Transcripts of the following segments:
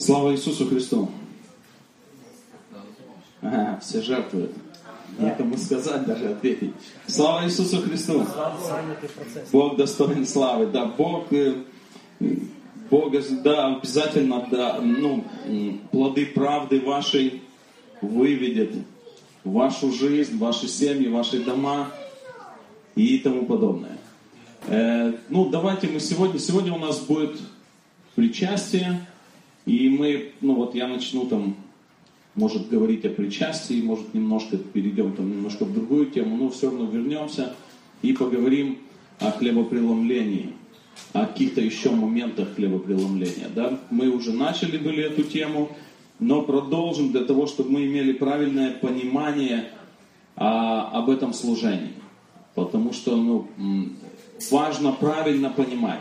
Слава Иисусу Христу! Ага, все жертвуют. Некому сказать, даже ответить. Слава Иисусу Христу! Бог достоин славы. Да, Бог, э, Бог, да, обязательно, да, ну, плоды правды вашей выведет вашу жизнь, ваши семьи, ваши дома и тому подобное. Э, ну, давайте мы сегодня, сегодня у нас будет причастие, и мы, ну вот я начну там, может говорить о причастии, может немножко перейдем там немножко в другую тему, но все равно вернемся и поговорим о хлебопреломлении, о каких-то еще моментах хлебопреломления. Да? Мы уже начали были эту тему, но продолжим для того, чтобы мы имели правильное понимание а, об этом служении. Потому что ну, важно правильно понимать.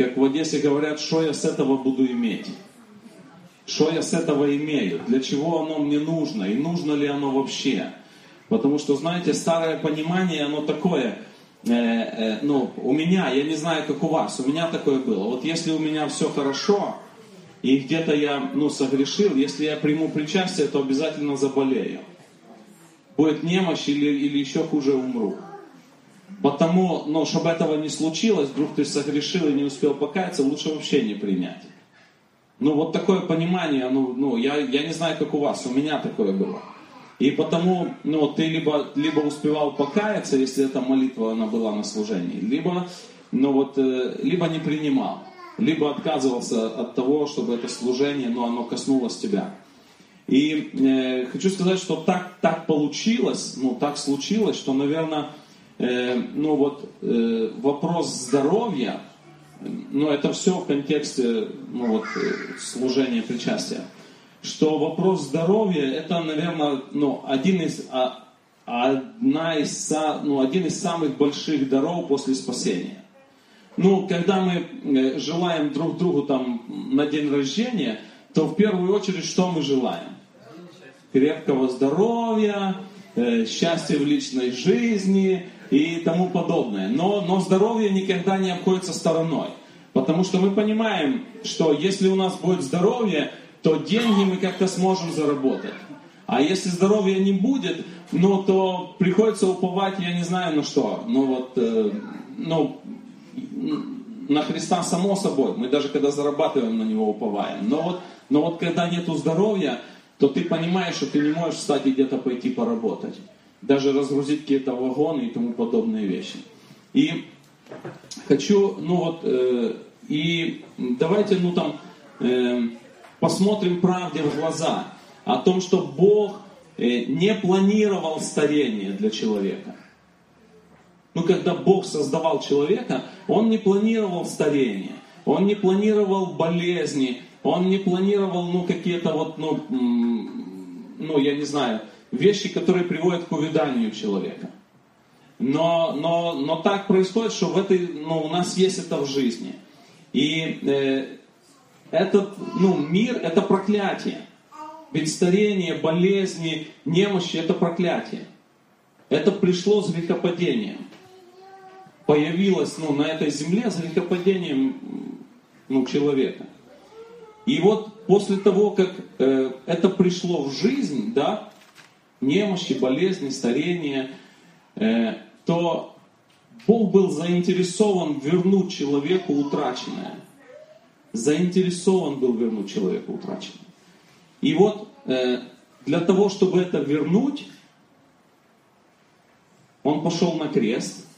Как в Одессе говорят, что я с этого буду иметь. Что я с этого имею? Для чего оно мне нужно? И нужно ли оно вообще? Потому что, знаете, старое понимание, оно такое, э, э, ну, у меня, я не знаю, как у вас, у меня такое было. Вот если у меня все хорошо, и где-то я ну, согрешил, если я приму причастие, то обязательно заболею. Будет немощь или, или еще хуже умру. Потому, ну, чтобы этого не случилось, вдруг ты согрешил и не успел покаяться, лучше вообще не принять. Ну, вот такое понимание, ну, ну я, я не знаю, как у вас, у меня такое было. И потому, ну, ты либо, либо успевал покаяться, если эта молитва, она была на служении, либо, ну, вот, э, либо не принимал либо отказывался от того, чтобы это служение, но оно коснулось тебя. И э, хочу сказать, что так, так получилось, ну так случилось, что, наверное, э, ну вот э, вопрос здоровья, ну это все в контексте ну вот, э, служения причастия, что вопрос здоровья это, наверное, ну, один из, а, одна из, ну, один из самых больших даров после спасения. Ну, когда мы желаем друг другу там на день рождения, то в первую очередь что мы желаем? Крепкого здоровья, счастья в личной жизни и тому подобное. Но, но здоровье никогда не обходится стороной. Потому что мы понимаем, что если у нас будет здоровье, то деньги мы как-то сможем заработать. А если здоровья не будет, ну то приходится уповать, я не знаю на что. Ну вот, э, ну, на Христа само собой. Мы даже когда зарабатываем на Него уповаем. Но вот, но вот когда нету здоровья, то ты понимаешь, что ты не можешь встать и где-то пойти поработать. Даже разгрузить какие-то вагоны и тому подобные вещи. И хочу, ну вот, э, и давайте, ну там, э, посмотрим правде в глаза о том, что Бог э, не планировал старение для человека. Ну, когда Бог создавал человека, Он не планировал старение, Он не планировал болезни, Он не планировал, ну, какие-то вот, ну, ну, я не знаю, вещи, которые приводят к увяданию человека. Но, но, но так происходит, что в этой, ну, у нас есть это в жизни. И э, этот ну, мир – это проклятие. Ведь старение, болезни, немощи – это проклятие. Это пришло с грехопадением появилась ну, на этой земле за грехопадением ну, человека. И вот после того, как э, это пришло в жизнь, да, немощи, болезни, старение, э, то Бог был заинтересован вернуть человеку утраченное. Заинтересован был вернуть человеку утраченное. И вот э, для того, чтобы это вернуть, он пошел на крест –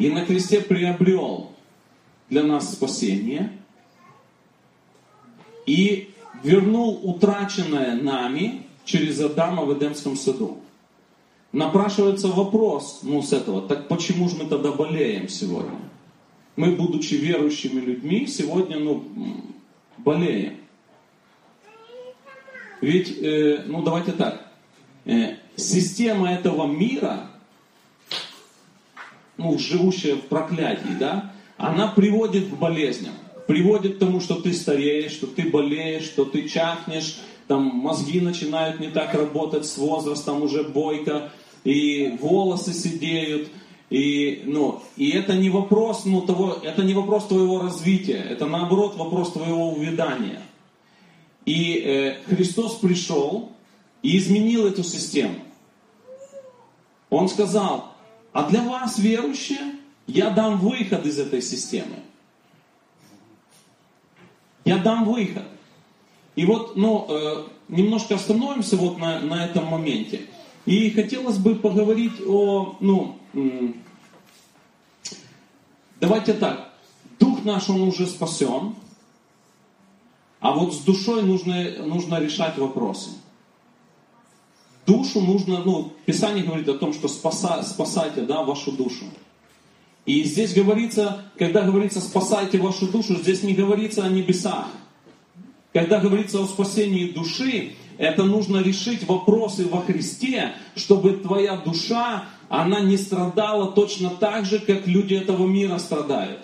и на кресте приобрел для нас спасение и вернул утраченное нами через Адама в Эдемском саду. Напрашивается вопрос, ну, с этого, так почему же мы тогда болеем сегодня? Мы, будучи верующими людьми, сегодня, ну, болеем. Ведь, э, ну, давайте так, э, система этого мира ну, живущая в проклятии, да, она приводит к болезням, приводит к тому, что ты стареешь, что ты болеешь, что ты чахнешь, там мозги начинают не так работать с возрастом, уже бойко, и волосы сидеют, И, ну, и это не вопрос, ну, того, это не вопрос твоего развития, это наоборот вопрос твоего увядания. И э, Христос пришел и изменил эту систему. Он сказал, а для вас, верующие, я дам выход из этой системы. Я дам выход. И вот, ну, э, немножко остановимся вот на, на этом моменте. И хотелось бы поговорить о, ну, давайте так, дух наш, он уже спасен, а вот с душой нужно, нужно решать вопросы. Душу нужно, ну, Писание говорит о том, что спаса, спасайте, да, вашу душу. И здесь говорится, когда говорится спасайте вашу душу, здесь не говорится о небесах. Когда говорится о спасении души, это нужно решить вопросы во Христе, чтобы твоя душа, она не страдала точно так же, как люди этого мира страдают.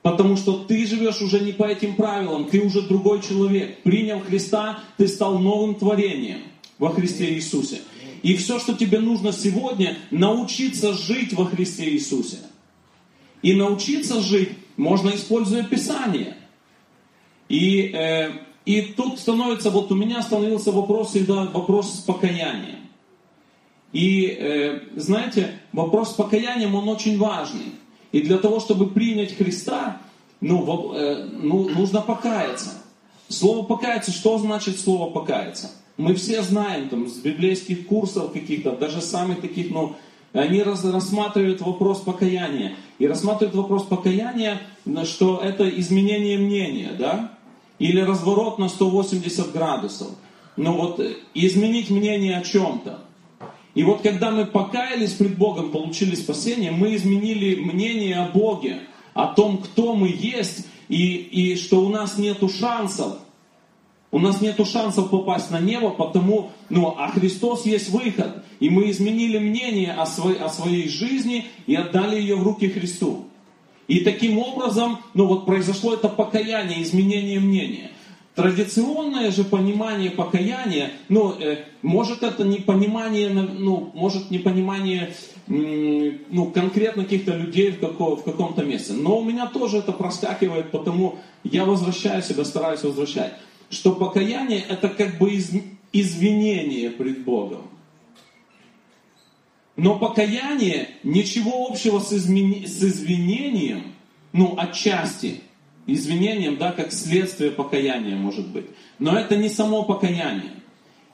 Потому что ты живешь уже не по этим правилам, ты уже другой человек. Принял Христа, ты стал новым творением во Христе Иисусе. И все, что тебе нужно сегодня, научиться жить во Христе Иисусе. И научиться жить можно, используя Писание. И, э, и тут становится, вот у меня становился вопрос всегда вопрос с покаянием. И э, знаете, вопрос с покаянием, он очень важный. И для того, чтобы принять Христа, ну, э, ну, нужно покаяться. Слово покаяться, что значит слово покаяться? Мы все знаем там с библейских курсов каких-то, даже самых таких, ну, они раз, рассматривают вопрос покаяния. И рассматривают вопрос покаяния, что это изменение мнения, да? Или разворот на 180 градусов. Ну вот изменить мнение о чем-то. И вот когда мы покаялись пред Богом, получили спасение, мы изменили мнение о Боге, о том, кто мы есть, и, и что у нас нет шансов. У нас нет шансов попасть на небо, потому, ну, а Христос есть выход. И мы изменили мнение о, своей, о своей жизни и отдали ее в руки Христу. И таким образом, ну вот произошло это покаяние, изменение мнения. Традиционное же понимание покаяния, ну, э, может это не понимание, ну, может не понимание, ну, конкретно каких-то людей в, какого, в каком-то месте. Но у меня тоже это проскакивает, потому я возвращаю себя, стараюсь возвращать что покаяние это как бы из, извинение пред Богом. Но покаяние ничего общего с, измени, с извинением, ну, отчасти, извинением, да, как следствие покаяния может быть. Но это не само покаяние.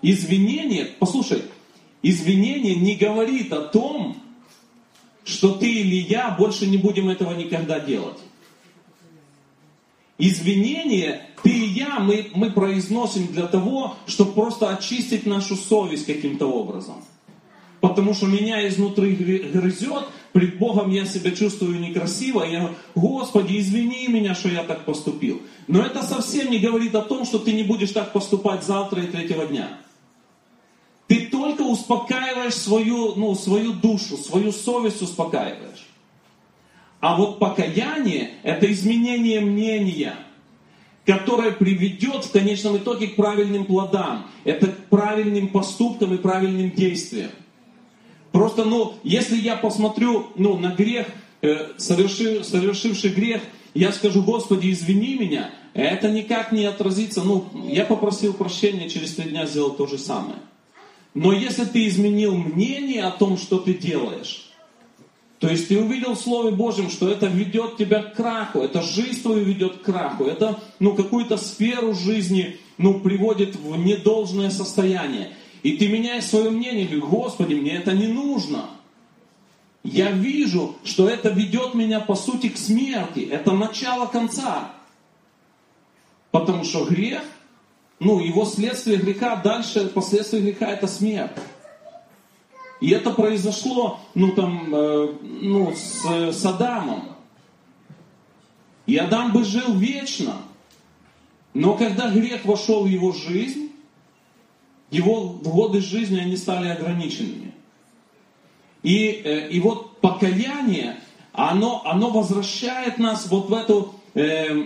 Извинение, послушай, извинение не говорит о том, что ты или я больше не будем этого никогда делать. Извинение ты и я, мы, мы произносим для того, чтобы просто очистить нашу совесть каким-то образом. Потому что меня изнутри грызет, пред Богом я себя чувствую некрасиво, я Господи, извини меня, что я так поступил. Но это совсем не говорит о том, что ты не будешь так поступать завтра и третьего дня. Ты только успокаиваешь свою, ну, свою душу, свою совесть успокаиваешь. А вот покаяние – это изменение мнения, которое приведет в конечном итоге к правильным плодам. Это к правильным поступкам и правильным действиям. Просто, ну, если я посмотрю ну, на грех, э, совершив, совершивший грех, я скажу, Господи, извини меня, это никак не отразится. Ну, я попросил прощения, через три дня сделал то же самое. Но если ты изменил мнение о том, что ты делаешь, то есть ты увидел в Слове Божьем, что это ведет тебя к краху, это жизнь твою ведет к краху, это ну, какую-то сферу жизни ну, приводит в недолжное состояние. И ты меняешь свое мнение, говоришь, Господи, мне это не нужно. Я вижу, что это ведет меня по сути к смерти. Это начало конца. Потому что грех, ну, его следствие греха, дальше последствия греха это смерть. И это произошло, ну там, э, ну, с, с Адамом. И Адам бы жил вечно. Но когда грех вошел в его жизнь, его годы жизни они стали ограниченными. И, э, и вот покаяние, оно, оно возвращает нас вот в, эту, э,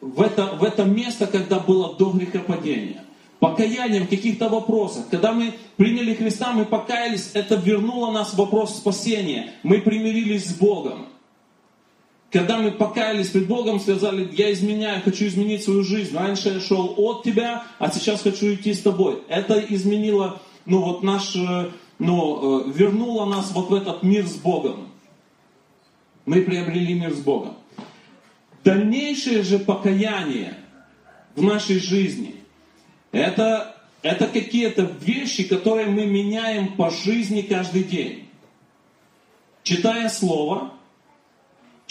в, это, в это место, когда было до грехопадения. покаяние в каких-то вопросах. Когда мы приняли Христа, мы покаялись, это вернуло нас в вопрос спасения. Мы примирились с Богом. Когда мы покаялись пред Богом, сказали, я изменяю, хочу изменить свою жизнь. Раньше я шел от тебя, а сейчас хочу идти с тобой. Это изменило, ну вот наш, э, ну, э, вернуло нас вот в этот мир с Богом. Мы приобрели мир с Богом. Дальнейшее же покаяние в нашей жизни, это, это какие-то вещи, которые мы меняем по жизни каждый день. Читая Слово,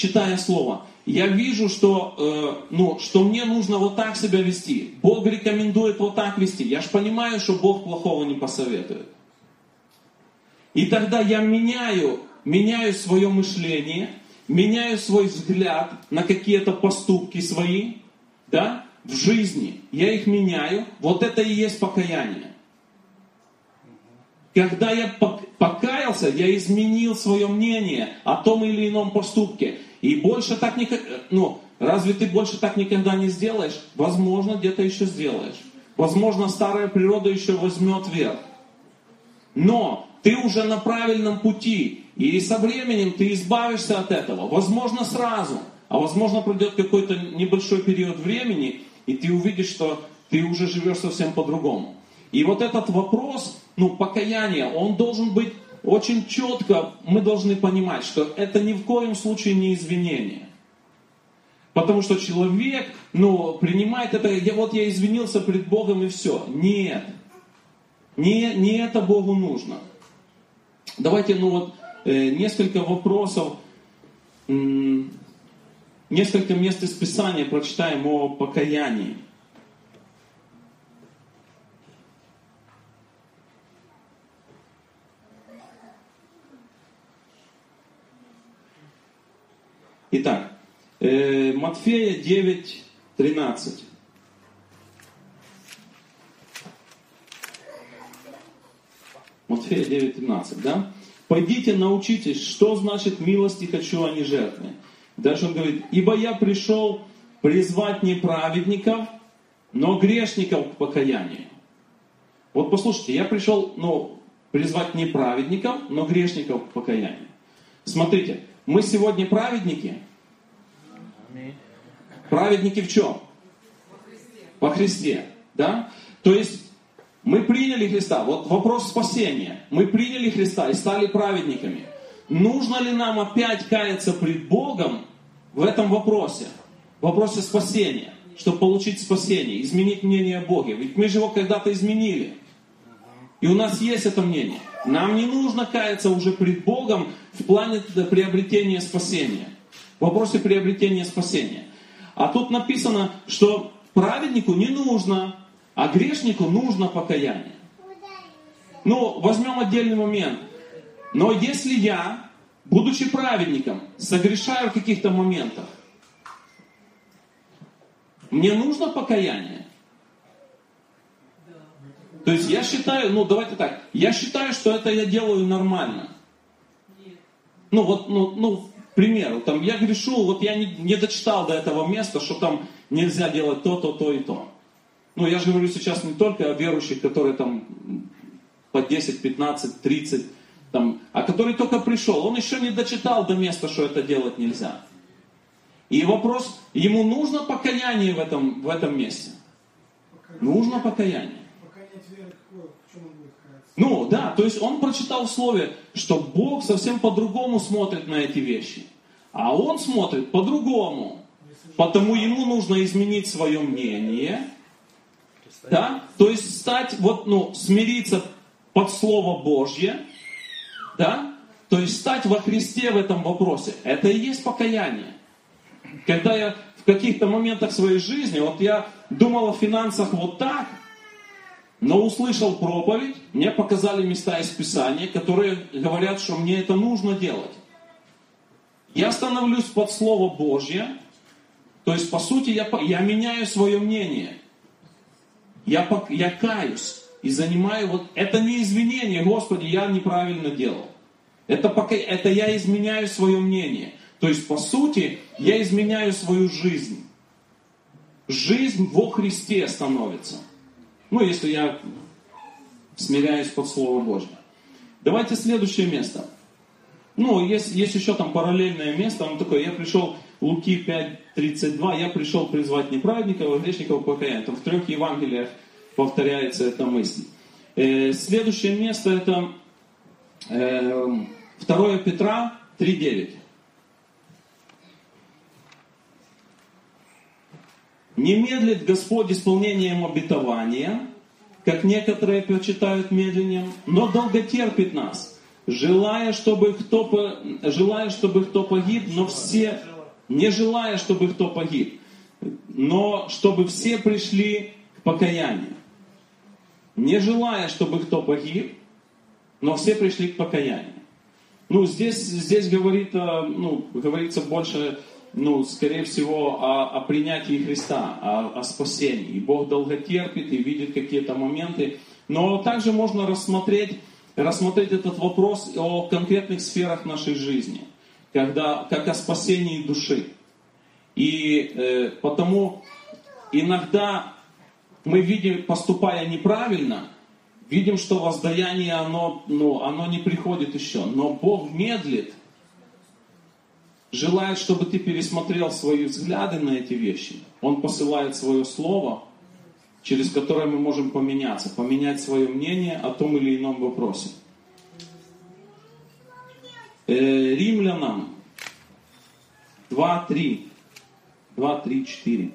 читая Слово, я вижу, что, э, ну, что мне нужно вот так себя вести. Бог рекомендует вот так вести. Я же понимаю, что Бог плохого не посоветует. И тогда я меняю, меняю свое мышление, меняю свой взгляд на какие-то поступки свои, да, в жизни. Я их меняю. Вот это и есть покаяние. Когда я покаялся, я изменил свое мнение о том или ином поступке. И больше так никогда, ну, разве ты больше так никогда не сделаешь? Возможно, где-то еще сделаешь. Возможно, старая природа еще возьмет верх. Но ты уже на правильном пути. И со временем ты избавишься от этого. Возможно, сразу. А возможно, пройдет какой-то небольшой период времени, и ты увидишь, что ты уже живешь совсем по-другому. И вот этот вопрос, ну, покаяния, он должен быть очень четко, мы должны понимать, что это ни в коем случае не извинение. Потому что человек, ну, принимает это, я, вот я извинился перед Богом и все. Нет. Не, не это Богу нужно. Давайте, ну вот, э, несколько вопросов, м- несколько мест из Писания прочитаем о покаянии. Итак, э, Матфея 9, 13. Матфея 9, 13, да? Пойдите, научитесь, что значит милости хочу, а не жертвы. Дальше он говорит, ибо я пришел призвать не праведников, но грешников к покаянию. Вот послушайте, я пришел, ну, призвать не праведников, но грешников к покаянию. Смотрите, мы сегодня праведники. Праведники в чем? Во Христе. Да? То есть мы приняли Христа. Вот вопрос спасения. Мы приняли Христа и стали праведниками. Нужно ли нам опять каяться пред Богом в этом вопросе? В вопросе спасения. Чтобы получить спасение, изменить мнение о Боге. Ведь мы же его когда-то изменили. И у нас есть это мнение. Нам не нужно каяться уже пред Богом в плане приобретения спасения. В вопросе приобретения спасения. А тут написано, что праведнику не нужно, а грешнику нужно покаяние. Ну, возьмем отдельный момент. Но если я, будучи праведником, согрешаю в каких-то моментах, мне нужно покаяние. То есть я считаю, ну давайте так, я считаю, что это я делаю нормально. Ну вот, ну, ну, к примеру, там я грешу, вот я не, не дочитал до этого места, что там нельзя делать то, то, то и то. Ну я же говорю сейчас не только о верующих, которые там по 10, 15, 30, там, а который только пришел, он еще не дочитал до места, что это делать нельзя. И вопрос, ему нужно покаяние в этом, в этом месте? Нужно покаяние. Ну, да, то есть он прочитал в слове, что Бог совсем по-другому смотрит на эти вещи. А он смотрит по-другому. Потому ему нужно изменить свое мнение. Да? То есть стать, вот, ну, смириться под Слово Божье. Да? То есть стать во Христе в этом вопросе. Это и есть покаяние. Когда я в каких-то моментах своей жизни, вот я думал о финансах вот так, но услышал проповедь, мне показали места из Писания, которые говорят, что мне это нужно делать. Я становлюсь под Слово Божье, то есть, по сути, я, я меняю свое мнение. Я, я каюсь и занимаю вот... Это не извинение, Господи, я неправильно делал. Это, пока, это я изменяю свое мнение. То есть, по сути, я изменяю свою жизнь. Жизнь во Христе становится. Ну, если я смиряюсь под Слово Божье. Давайте следующее место. Ну, есть, есть еще там параллельное место, он такой, я пришел, Луки 5.32, я пришел призвать неправедников, а грешников покаяния. Там в трех Евангелиях повторяется эта мысль. Э, следующее место это э, 2 Петра 3.9. Не медлит Господь исполнением обетования, как некоторые почитают медленным, но долготерпит нас, желая, чтобы кто, желая, чтобы кто погиб, но все, не желая, чтобы кто погиб, но чтобы все пришли к покаянию. Не желая, чтобы кто погиб, но все пришли к покаянию. Ну, здесь, здесь говорит, э, ну, говорится больше ну, скорее всего, о, о принятии Христа, о, о спасении. И Бог долго терпит и видит какие-то моменты. Но также можно рассмотреть, рассмотреть этот вопрос о конкретных сферах нашей жизни, когда, как о спасении души. И э, потому иногда мы видим, поступая неправильно, видим, что воздаяние, оно, ну, оно не приходит еще. Но Бог медлит, желает, чтобы ты пересмотрел свои взгляды на эти вещи. Он посылает свое слово, через которое мы можем поменяться, поменять свое мнение о том или ином вопросе. Э, римлянам 2, 3. 2, 3, 4.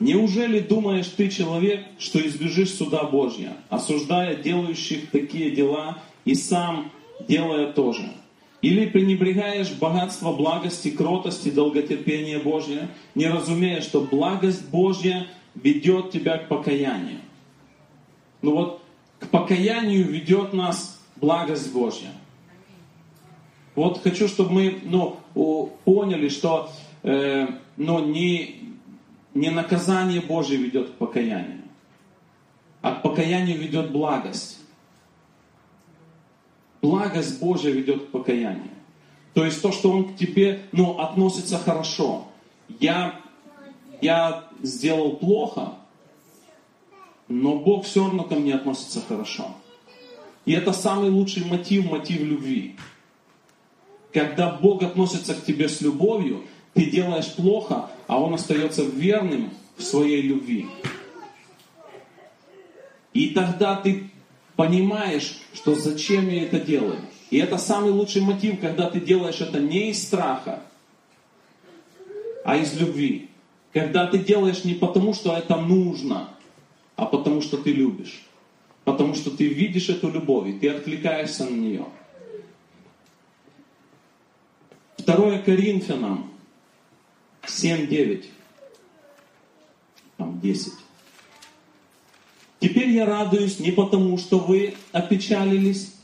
Неужели думаешь ты, человек, что избежишь суда Божья, осуждая делающих такие дела и сам делая то же? Или пренебрегаешь богатство благости, кротости, долготерпения Божье, не разумея, что благость Божья ведет тебя к покаянию. Ну вот, к покаянию ведет нас благость Божья. Вот хочу, чтобы мы ну, поняли, что э, ну, не, не наказание Божье ведет к покаянию, а к покаянию ведет благость благость Божья ведет к покаянию. То есть то, что Он к тебе ну, относится хорошо. Я, я сделал плохо, но Бог все равно ко мне относится хорошо. И это самый лучший мотив, мотив любви. Когда Бог относится к тебе с любовью, ты делаешь плохо, а Он остается верным в своей любви. И тогда ты понимаешь, что зачем я это делаю. И это самый лучший мотив, когда ты делаешь это не из страха, а из любви. Когда ты делаешь не потому, что это нужно, а потому, что ты любишь. Потому что ты видишь эту любовь, и ты откликаешься на нее. Второе Коринфянам 7.9. Там 10. Теперь я радуюсь не потому, что вы опечалились,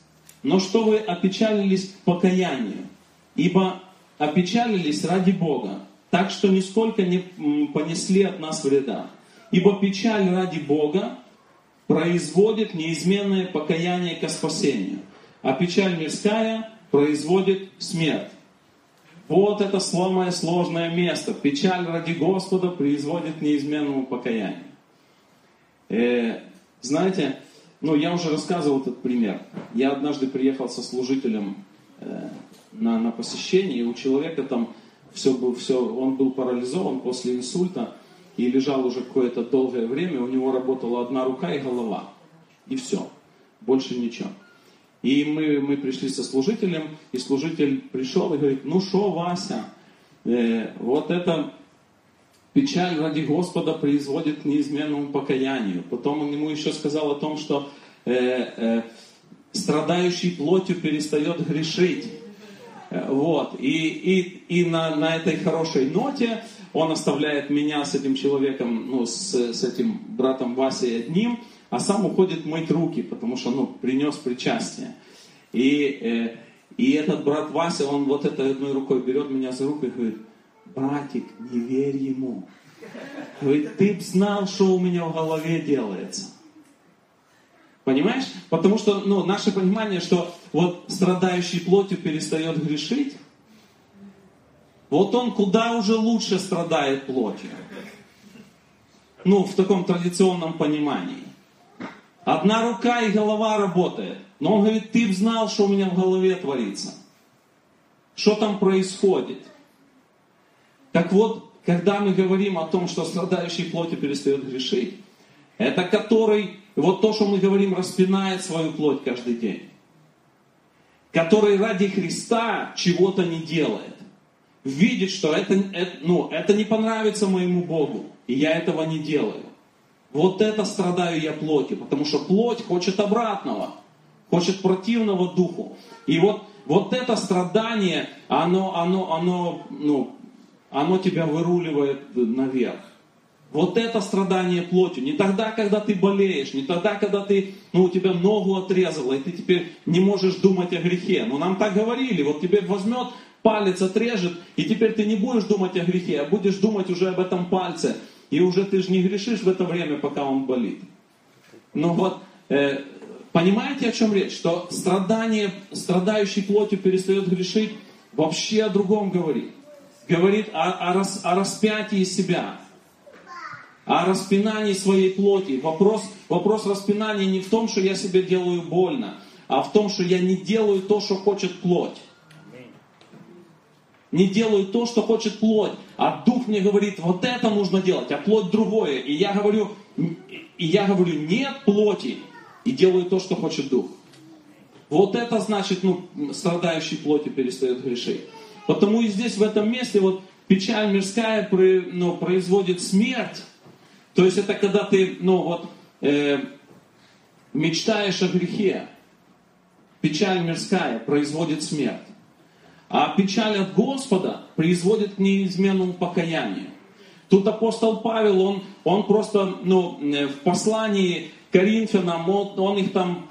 но что вы опечалились к покаянию. Ибо опечалились ради Бога, так что нисколько не понесли от нас вреда. Ибо печаль ради Бога производит неизменное покаяние ко спасению, а печаль мирская производит смерть. Вот это самое сложное место. Печаль ради Господа производит неизменному покаянию. Э, знаете, ну я уже рассказывал этот пример. Я однажды приехал со служителем э, на, на посещение, и у человека там все был, все, он был парализован после инсульта и лежал уже какое-то долгое время, у него работала одна рука и голова. И все. Больше ничего. И мы, мы пришли со служителем, и служитель пришел и говорит, ну что, Вася, э, вот это Печаль ради Господа производит к неизменному покаянию. Потом он ему еще сказал о том, что э, э, страдающий плотью перестает грешить. Э, вот. И, и, и на, на этой хорошей ноте он оставляет меня с этим человеком, ну, с, с этим братом Васей одним, а сам уходит мыть руки, потому что ну, принес причастие. И, э, и этот брат Вася, он вот этой одной рукой берет меня за руку и говорит, братик, не верь ему. Говорит, ты б знал, что у меня в голове делается. Понимаешь? Потому что ну, наше понимание, что вот страдающий плотью перестает грешить, вот он куда уже лучше страдает плотью. ну, в таком традиционном понимании. Одна рука и голова работает. Но он говорит, ты б знал, что у меня в голове творится. Что там происходит. Так вот, когда мы говорим о том, что страдающий плоти перестает грешить, это который, вот то, что мы говорим, распинает свою плоть каждый день. Который ради Христа чего-то не делает. Видит, что это, это, ну, это не понравится моему Богу, и я этого не делаю. Вот это страдаю я плоти, потому что плоть хочет обратного, хочет противного духу. И вот, вот это страдание, оно, оно, оно, ну, оно тебя выруливает наверх. Вот это страдание плотью. Не тогда, когда ты болеешь, не тогда, когда ты, ну, у тебя ногу отрезало, и ты теперь не можешь думать о грехе. Но нам так говорили, вот тебе возьмет палец отрежет, и теперь ты не будешь думать о грехе, а будешь думать уже об этом пальце. И уже ты же не грешишь в это время, пока он болит. Но вот, э, понимаете, о чем речь? Что страдание, страдающий плотью перестает грешить, вообще о другом говорит. Говорит о, о, рас, о распятии себя о распинании своей плоти. Вопрос, вопрос распинания не в том, что я себе делаю больно, а в том, что я не делаю то, что хочет плоть. Не делаю то, что хочет плоть. А дух мне говорит, вот это нужно делать, а плоть другое. И я говорю, и я говорю, нет плоти. И делаю то, что хочет дух. Вот это значит, ну, страдающий плоти перестает грешить. Потому и здесь, в этом месте, вот печаль мирская ну, производит смерть, то есть это когда ты, ну вот, э, мечтаешь о грехе. Печаль мирская производит смерть. А печаль от Господа производит к неизменному покаянию. Тут апостол Павел, он, он просто ну, э, в послании Коринфянам, он, он их там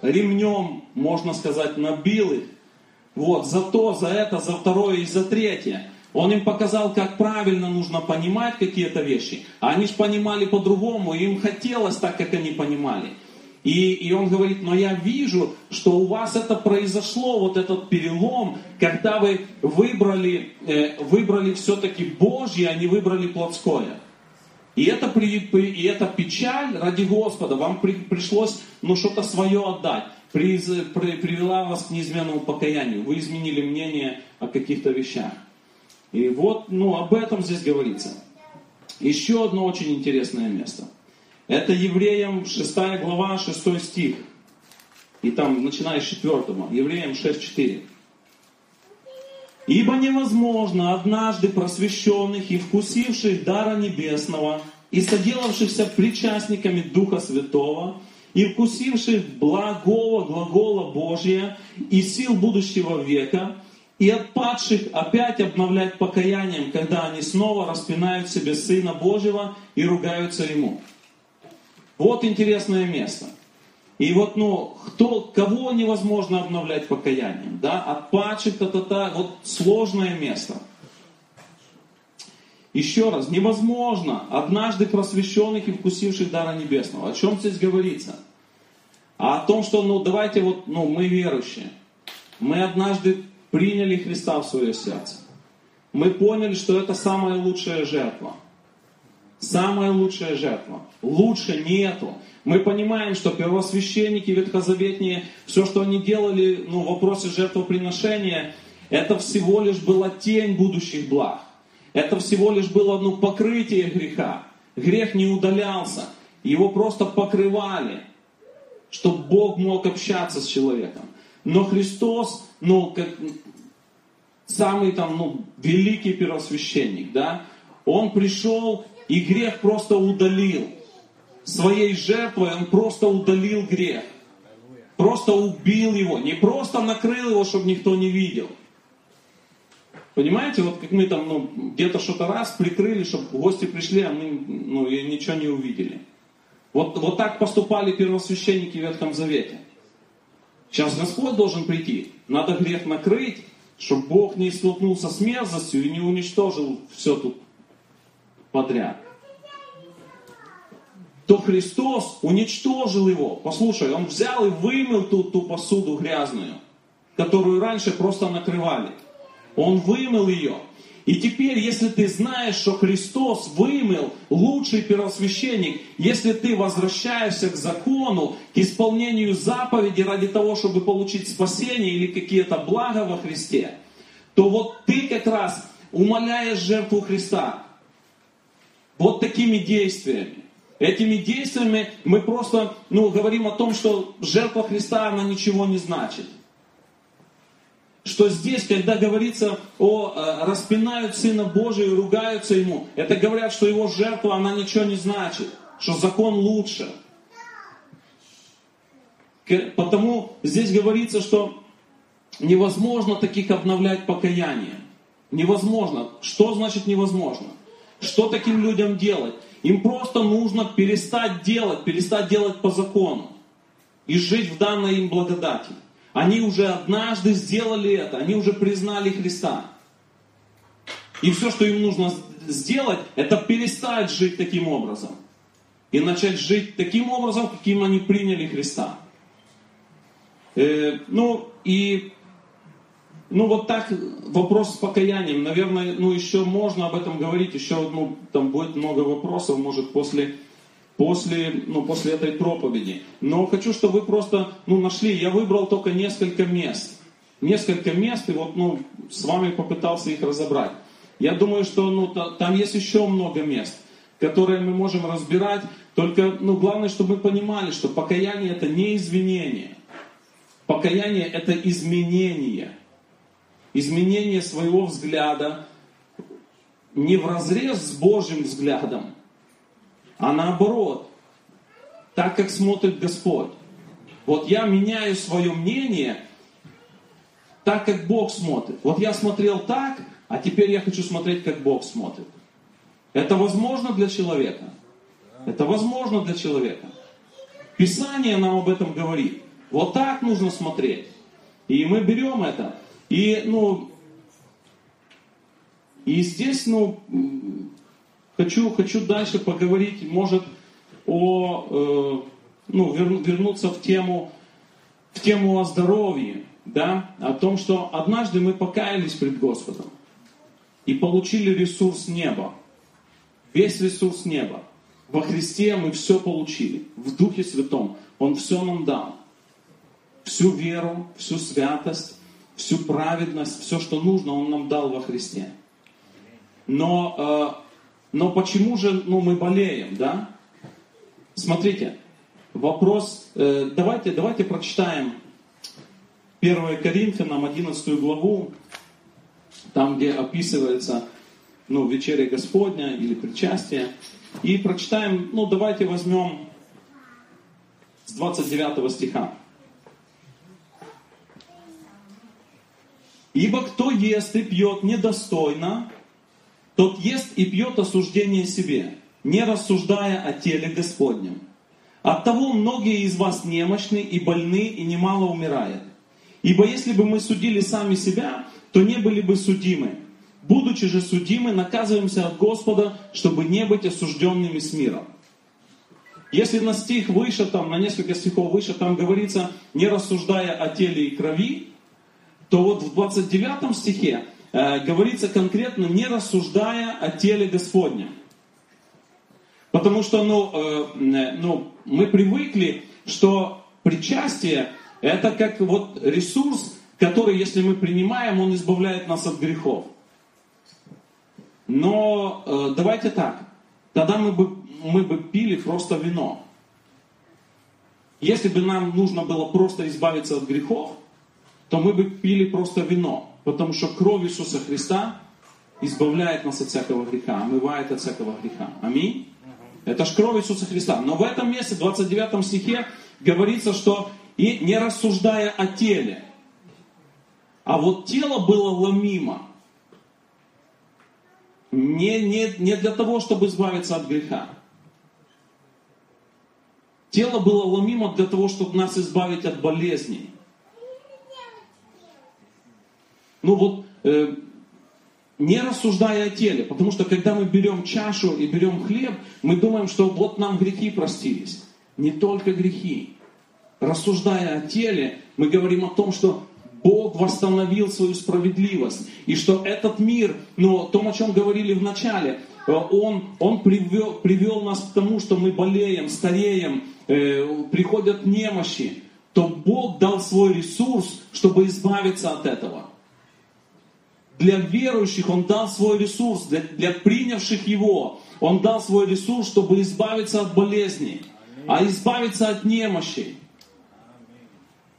ремнем, можно сказать, набил их. Вот, за то, за это, за второе и за третье. Он им показал, как правильно нужно понимать какие-то вещи. А они же понимали по-другому, им хотелось так, как они понимали. И, и он говорит, но я вижу, что у вас это произошло, вот этот перелом, когда вы выбрали, э, выбрали все-таки Божье, а не выбрали плотское. И это, при, и это печаль ради Господа. Вам при, пришлось ну, что-то свое отдать. При, при, привела вас к неизменному покаянию. Вы изменили мнение о каких-то вещах. И вот, ну, об этом здесь говорится. Еще одно очень интересное место. Это Евреям 6 глава, 6 стих. И там, начиная с 4. Евреям 6.4. Ибо невозможно однажды просвещенных и вкусивших дара небесного, и соделавшихся причастниками Духа Святого, и вкусивших благого глагола Божия и сил будущего века, и отпадших опять обновлять покаянием, когда они снова распинают себе Сына Божьего и ругаются Ему. Вот интересное место. И вот, ну, кто, кого невозможно обновлять покаянием, да, отпадших, та-та-та, вот сложное место. Еще раз, невозможно однажды просвещенных и вкусивших дара небесного. О чем здесь говорится? А о том, что, ну, давайте вот, ну, мы верующие. Мы однажды приняли Христа в свое сердце. Мы поняли, что это самая лучшая жертва. Самая лучшая жертва. Лучше нету. Мы понимаем, что первосвященники ветхозаветные, все, что они делали ну, в вопросе жертвоприношения, это всего лишь была тень будущих благ. Это всего лишь было ну, покрытие греха. Грех не удалялся. Его просто покрывали, чтобы Бог мог общаться с человеком. Но Христос, ну, как самый там, ну, великий первосвященник, да, он пришел и грех просто удалил. Своей жертвой он просто удалил грех. Просто убил его. Не просто накрыл его, чтобы никто не видел. Понимаете, вот как мы там, ну, где-то что-то раз прикрыли, чтобы гости пришли, а мы, ну, и ничего не увидели. Вот, вот так поступали первосвященники в Ветхом Завете. Сейчас Господь должен прийти. Надо грех накрыть, чтобы Бог не столкнулся с мерзостью и не уничтожил все тут подряд. То Христос уничтожил его. Послушай, Он взял и вымыл ту, ту посуду грязную, которую раньше просто накрывали. Он вымыл ее. И теперь, если ты знаешь, что Христос вымыл, лучший первосвященник, если ты возвращаешься к закону, к исполнению заповеди ради того, чтобы получить спасение или какие-то блага во Христе, то вот ты как раз умоляешь жертву Христа. Вот такими действиями. Этими действиями мы просто ну, говорим о том, что жертва Христа, она ничего не значит что здесь, когда говорится о э, распинают Сына Божия и ругаются Ему, это говорят, что Его жертва, она ничего не значит, что закон лучше. Потому здесь говорится, что невозможно таких обновлять покаяние. Невозможно. Что значит невозможно? Что таким людям делать? Им просто нужно перестать делать, перестать делать по закону и жить в данной им благодати. Они уже однажды сделали это, они уже признали Христа. И все, что им нужно сделать, это перестать жить таким образом. И начать жить таким образом, каким они приняли Христа. Э, ну и ну вот так вопрос с покаянием. Наверное, ну еще можно об этом говорить, еще ну, там будет много вопросов, может после после, ну, после этой проповеди. Но хочу, чтобы вы просто ну, нашли, я выбрал только несколько мест. Несколько мест, и вот ну, с вами попытался их разобрать. Я думаю, что ну, там есть еще много мест, которые мы можем разбирать. Только ну, главное, чтобы мы понимали, что покаяние это не извинение. Покаяние это изменение. Изменение своего взгляда не в разрез с Божьим взглядом, а наоборот, так как смотрит Господь. Вот я меняю свое мнение так, как Бог смотрит. Вот я смотрел так, а теперь я хочу смотреть, как Бог смотрит. Это возможно для человека. Это возможно для человека. Писание нам об этом говорит. Вот так нужно смотреть. И мы берем это. И, ну, и здесь, ну, Хочу, хочу дальше поговорить, может, о, э, ну, вер, вернуться в тему, в тему о здоровье, да, о том, что однажды мы покаялись пред Господом и получили ресурс неба, весь ресурс неба. Во Христе мы все получили, в Духе Святом. Он все нам дал. Всю веру, всю святость, всю праведность, все, что нужно, Он нам дал во Христе. Но э, но почему же ну, мы болеем, да? Смотрите, вопрос, э, давайте, давайте прочитаем 1 Коринфянам 11 главу, там, где описывается ну, вечеря Господня или причастие. И прочитаем, ну давайте возьмем с 29 стиха. Ибо кто ест и пьет недостойно, тот ест и пьет осуждение себе, не рассуждая о теле Господнем. Оттого многие из вас немощны и больны, и немало умирает. Ибо если бы мы судили сами себя, то не были бы судимы. Будучи же судимы, наказываемся от Господа, чтобы не быть осужденными с миром. Если на стих выше, там, на несколько стихов выше, там говорится, не рассуждая о теле и крови, то вот в 29 стихе говорится конкретно, не рассуждая о теле Господнем. Потому что ну, э, ну, мы привыкли, что причастие это как вот ресурс, который, если мы принимаем, он избавляет нас от грехов. Но э, давайте так, тогда мы бы, мы бы пили просто вино. Если бы нам нужно было просто избавиться от грехов, то мы бы пили просто вино. Потому что кровь Иисуса Христа избавляет нас от всякого греха, омывает от всякого греха. Аминь. Это ж кровь Иисуса Христа. Но в этом месте, в 29 стихе, говорится, что и не рассуждая о теле. А вот тело было ломимо. Не, не, не для того, чтобы избавиться от греха. Тело было ломимо для того, чтобы нас избавить от болезней. Ну вот, э, не рассуждая о теле, потому что когда мы берем чашу и берем хлеб, мы думаем, что вот нам грехи простились. Не только грехи. Рассуждая о теле, мы говорим о том, что Бог восстановил свою справедливость. И что этот мир, ну, то, о чем говорили в начале, э, он, он привел, привел нас к тому, что мы болеем, стареем, э, приходят немощи, то Бог дал свой ресурс, чтобы избавиться от этого. Для верующих Он дал свой ресурс, для, для принявших Его Он дал свой ресурс, чтобы избавиться от болезней, а избавиться от немощей.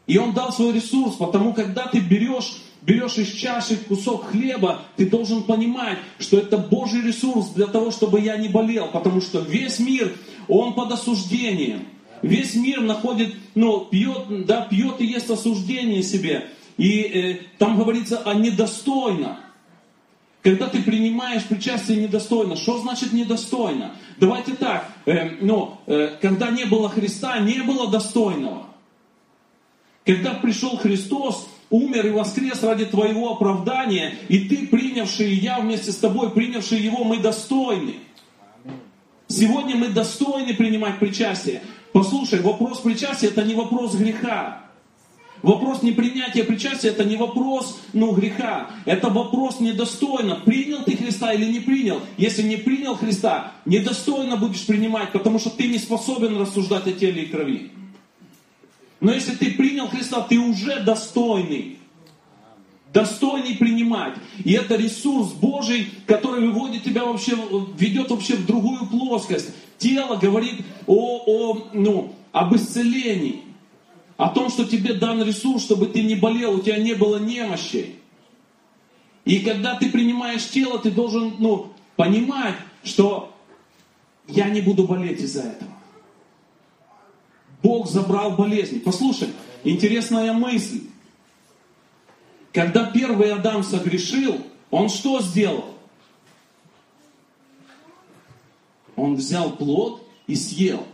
И Он дал свой ресурс, потому когда ты берешь, берешь из чаши кусок хлеба, ты должен понимать, что это Божий ресурс для того, чтобы я не болел, потому что весь мир, он под осуждением. Весь мир находит, ну, пьет, да, пьет и ест осуждение себе. И э, там говорится о недостойно. Когда ты принимаешь причастие недостойно, что значит недостойно? Давайте так, э, ну, э, когда не было Христа, не было достойного. Когда пришел Христос, умер и воскрес ради твоего оправдания, и ты, принявший, и я вместе с тобой, принявший его, мы достойны. Сегодня мы достойны принимать причастие. Послушай, вопрос причастия это не вопрос греха. Вопрос непринятия причастия это не вопрос ну, греха. Это вопрос недостойно. Принял ты Христа или не принял. Если не принял Христа, недостойно будешь принимать, потому что ты не способен рассуждать о теле и крови. Но если ты принял Христа, ты уже достойный. Достойный принимать. И это ресурс Божий, который выводит тебя вообще, ведет вообще в другую плоскость. Тело говорит о, о, ну, об исцелении. О том, что тебе дан ресурс, чтобы ты не болел, у тебя не было немощи. И когда ты принимаешь тело, ты должен ну, понимать, что я не буду болеть из-за этого. Бог забрал болезни. Послушай, интересная мысль. Когда первый Адам согрешил, он что сделал? Он взял плод и съел.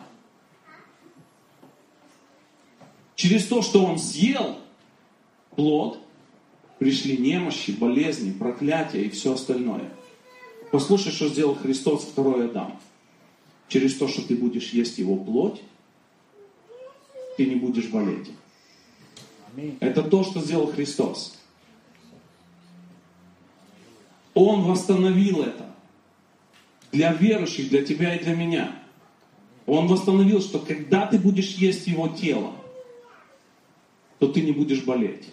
Через то, что он съел плод, пришли немощи, болезни, проклятия и все остальное. Послушай, что сделал Христос, второй Адам. Через то, что ты будешь есть его плоть, ты не будешь болеть. Это то, что сделал Христос. Он восстановил это для верующих, для тебя и для меня. Он восстановил, что когда ты будешь есть его тело, то ты не будешь болеть.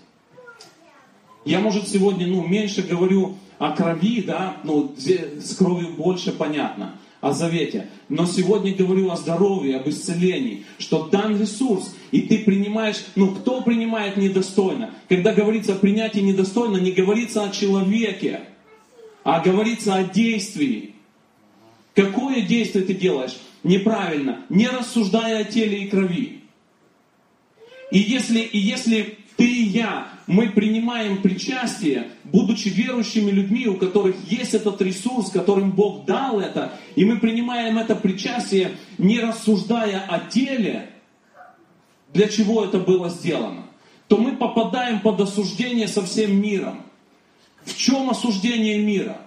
Я, может, сегодня ну, меньше говорю о крови, да, ну, с кровью больше понятно о завете. Но сегодня говорю о здоровье, об исцелении, что дан ресурс, и ты принимаешь, ну кто принимает недостойно? Когда говорится о принятии недостойно, не говорится о человеке, а говорится о действии. Какое действие ты делаешь? Неправильно, не рассуждая о теле и крови. И если, и если ты и я, мы принимаем причастие, будучи верующими людьми, у которых есть этот ресурс, которым Бог дал это, и мы принимаем это причастие, не рассуждая о теле, для чего это было сделано, то мы попадаем под осуждение со всем миром. В чем осуждение мира?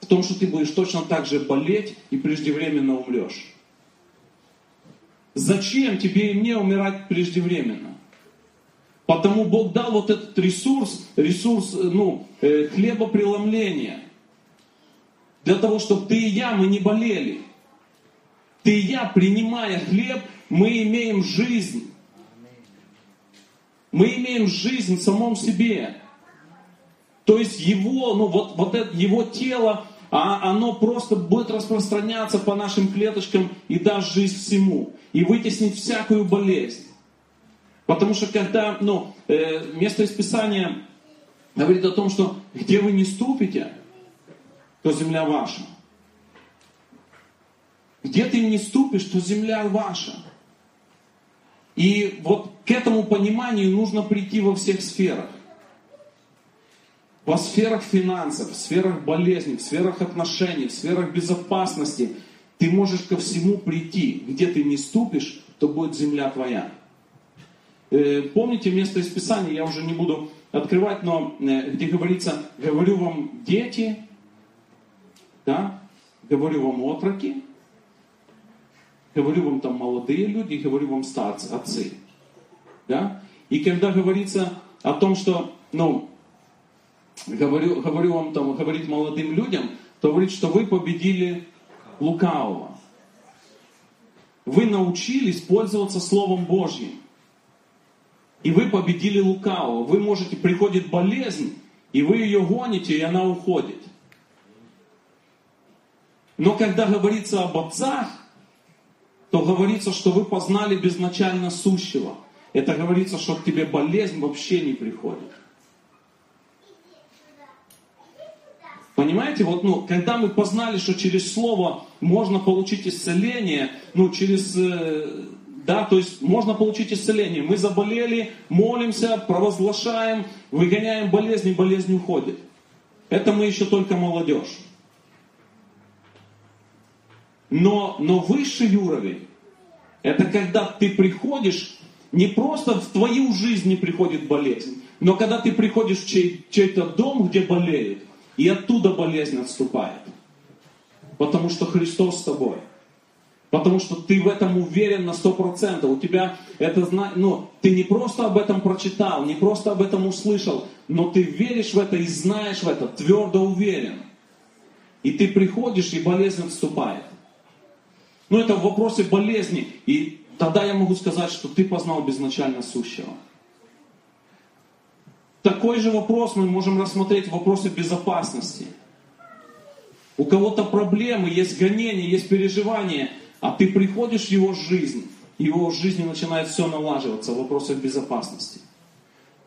В том, что ты будешь точно так же болеть и преждевременно умрешь. Зачем тебе и мне умирать преждевременно? Потому Бог дал вот этот ресурс, ресурс ну, э, хлебопреломления. Для того, чтобы ты и я, мы не болели. Ты и я, принимая хлеб, мы имеем жизнь. Мы имеем жизнь в самом себе. То есть его, ну вот, вот это, его тело, а оно просто будет распространяться по нашим клеточкам и даст жизнь всему. И вытеснить всякую болезнь. Потому что когда, ну, э, место из Писания говорит о том, что где вы не ступите, то земля ваша. Где ты не ступишь, то земля ваша. И вот к этому пониманию нужно прийти во всех сферах. Во сферах финансов, в сферах болезней, в сферах отношений, в сферах безопасности. Ты можешь ко всему прийти. Где ты не ступишь, то будет земля твоя. Э, помните место из Писания, я уже не буду открывать, но э, где говорится, говорю вам дети, да, говорю вам отроки, говорю вам там молодые люди, говорю вам старцы, отцы. Да? И когда говорится о том, что, ну, говорю, говорю вам там, говорить молодым людям, то говорит, что вы победили лукавого. Вы научились пользоваться Словом Божьим. И вы победили лукавого. Вы можете, приходит болезнь, и вы ее гоните, и она уходит. Но когда говорится об отцах, то говорится, что вы познали безначально сущего. Это говорится, что к тебе болезнь вообще не приходит. Понимаете, вот, ну, когда мы познали, что через слово можно получить исцеление, ну, через, э, да, то есть можно получить исцеление. Мы заболели, молимся, провозглашаем, выгоняем болезнь, и болезнь уходит. Это мы еще только молодежь. Но, но высший уровень, это когда ты приходишь, не просто в твою жизнь не приходит болезнь, но когда ты приходишь в чей, чей-то дом, где болеют, и оттуда болезнь отступает. Потому что Христос с тобой. Потому что ты в этом уверен на сто процентов. У тебя это, ну, ты не просто об этом прочитал, не просто об этом услышал, но ты веришь в это и знаешь в это, твердо уверен. И ты приходишь, и болезнь отступает. Но это в вопросе болезни. И тогда я могу сказать, что ты познал безначально сущего. Такой же вопрос мы можем рассмотреть в вопросе безопасности. У кого-то проблемы, есть гонения, есть переживания, а ты приходишь в его жизнь, и его жизни начинает все налаживаться в вопросах безопасности.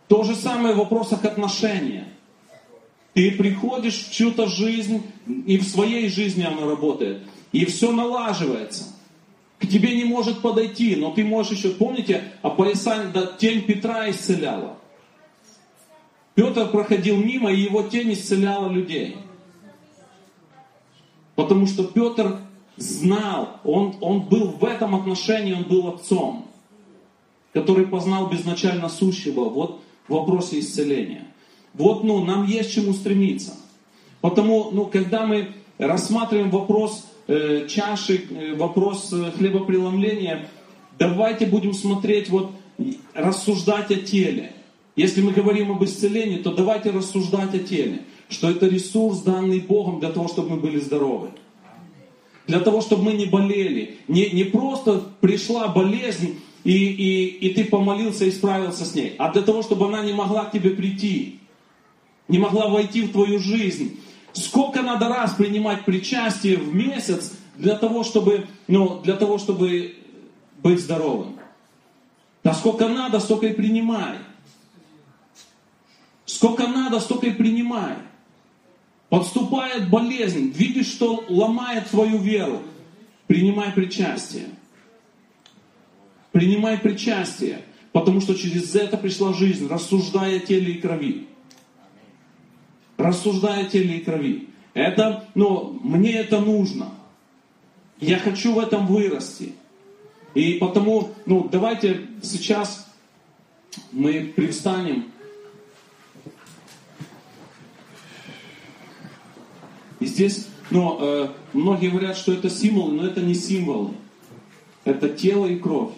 То же самое в вопросах отношения. Ты приходишь в чью-то жизнь, и в своей жизни оно работает, и все налаживается. К тебе не может подойти, но ты можешь еще, помните, Описание, да, тень Петра исцеляла. Петр проходил мимо, и его тень исцеляла людей. Потому что Петр знал, он, он был в этом отношении, он был отцом, который познал безначально сущего вот в вопросе исцеления. Вот, ну, нам есть чему стремиться. Потому, ну, когда мы рассматриваем вопрос э, чаши, э, вопрос э, хлебопреломления, давайте будем смотреть, вот, рассуждать о теле. Если мы говорим об исцелении, то давайте рассуждать о теле, что это ресурс, данный Богом для того, чтобы мы были здоровы. Для того, чтобы мы не болели. Не, не просто пришла болезнь, и, и, и ты помолился и справился с ней, а для того, чтобы она не могла к тебе прийти, не могла войти в твою жизнь. Сколько надо раз принимать причастие в месяц для того, чтобы, ну, для того, чтобы быть здоровым? Да сколько надо, столько и принимай. Сколько надо, столько и принимай. Подступает болезнь, видишь, что ломает твою веру. Принимай причастие. Принимай причастие, потому что через это пришла жизнь, рассуждая теле и крови. Рассуждая теле и крови. Это, ну, мне это нужно. Я хочу в этом вырасти. И потому, ну, давайте сейчас мы привстанем. И здесь, ну, э, многие говорят, что это символы, но это не символы. Это тело и кровь.